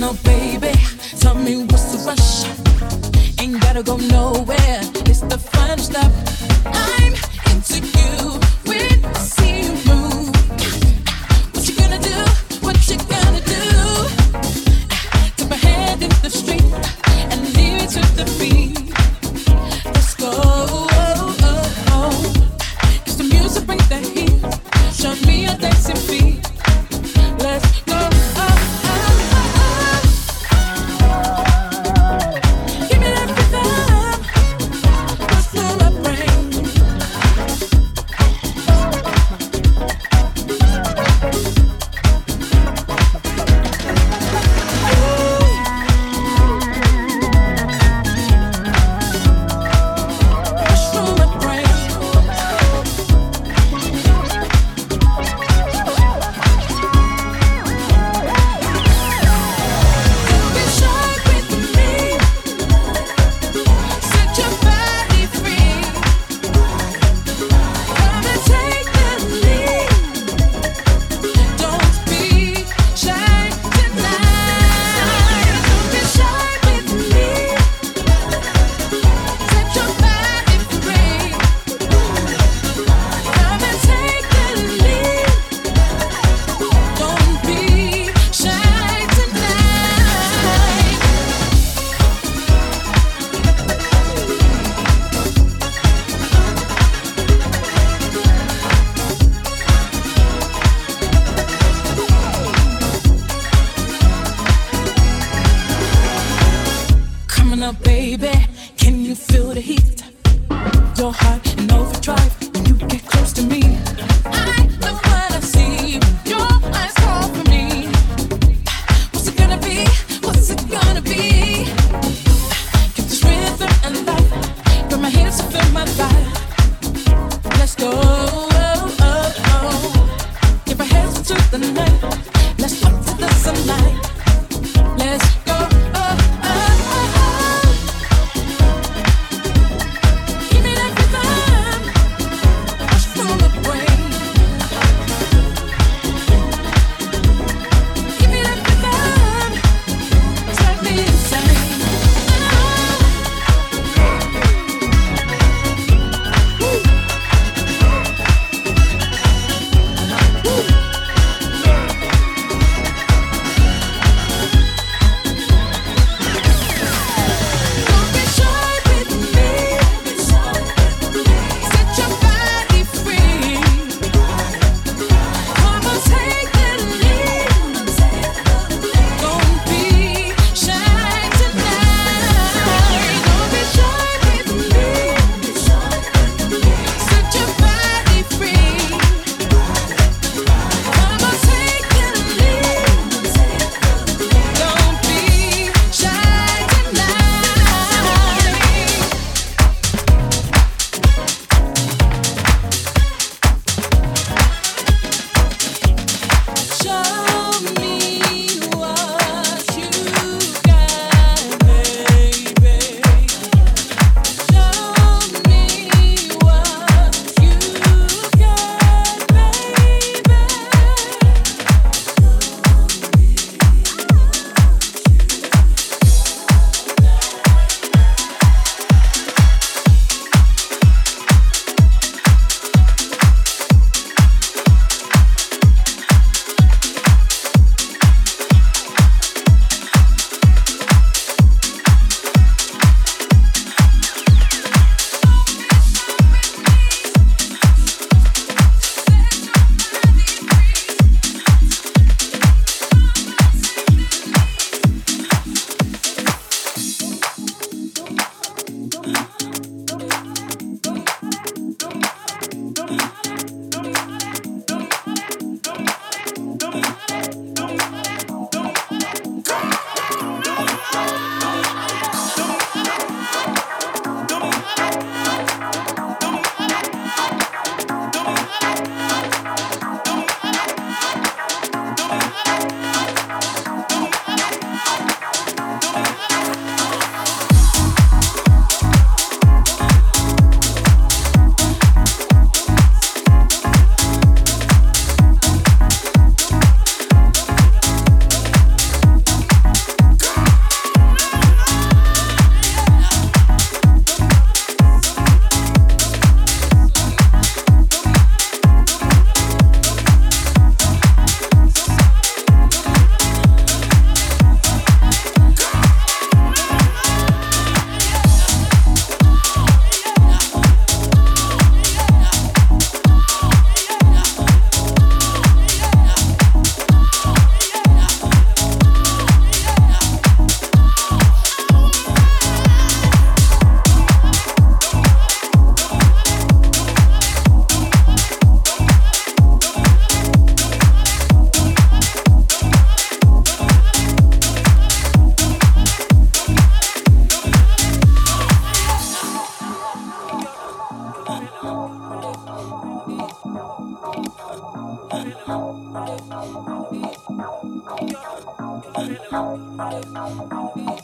Now, baby, tell me what's the rush? Ain't gotta go nowhere, it's the final stop. I'm into you.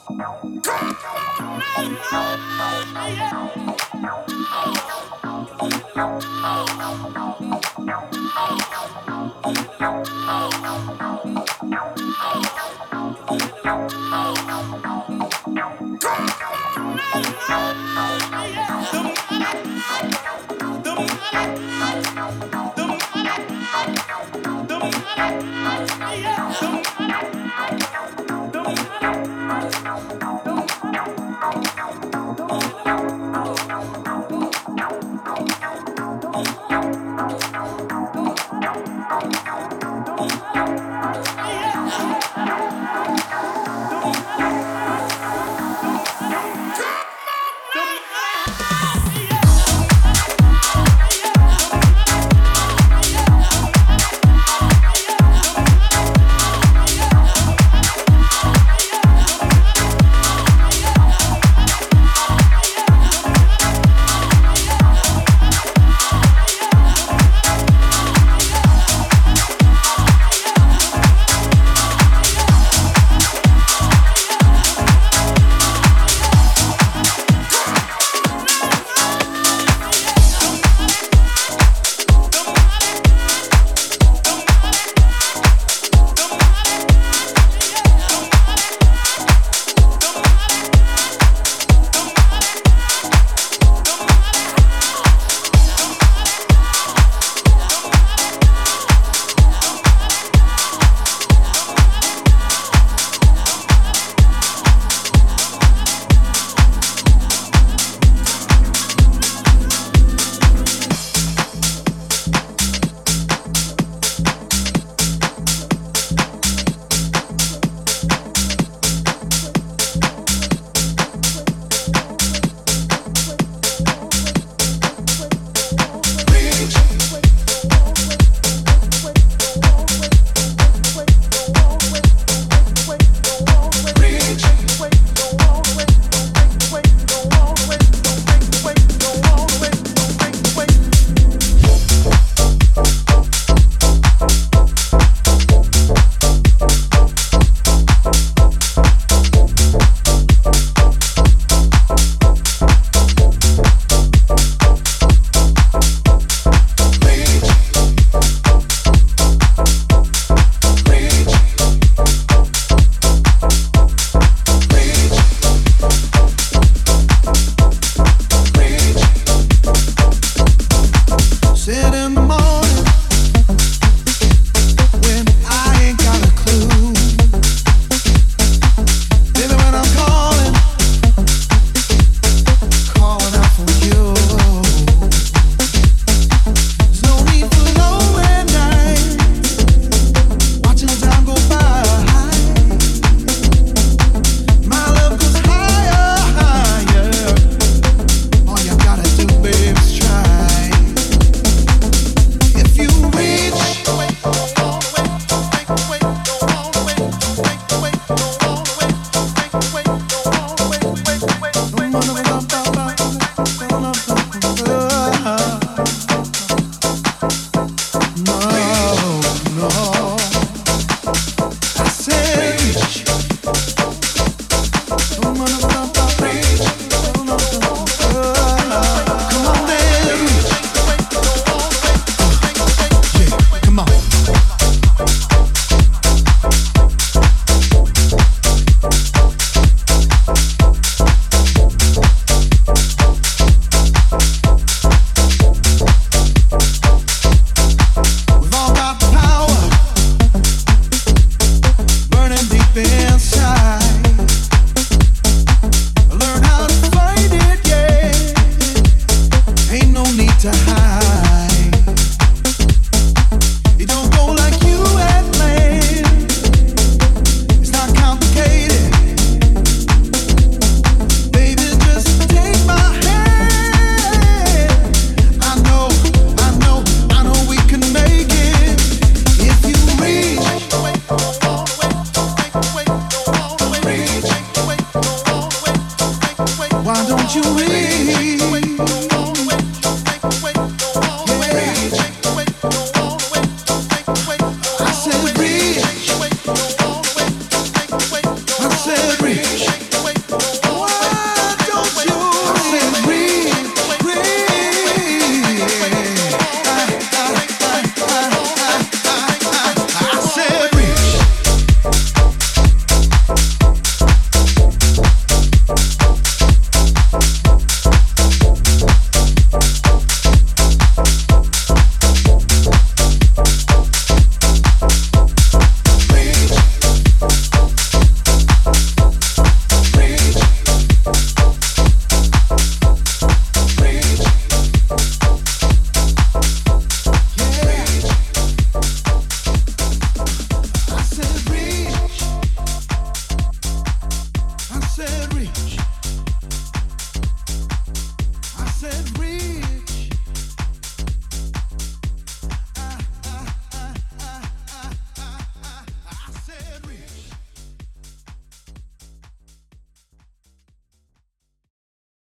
Sit in the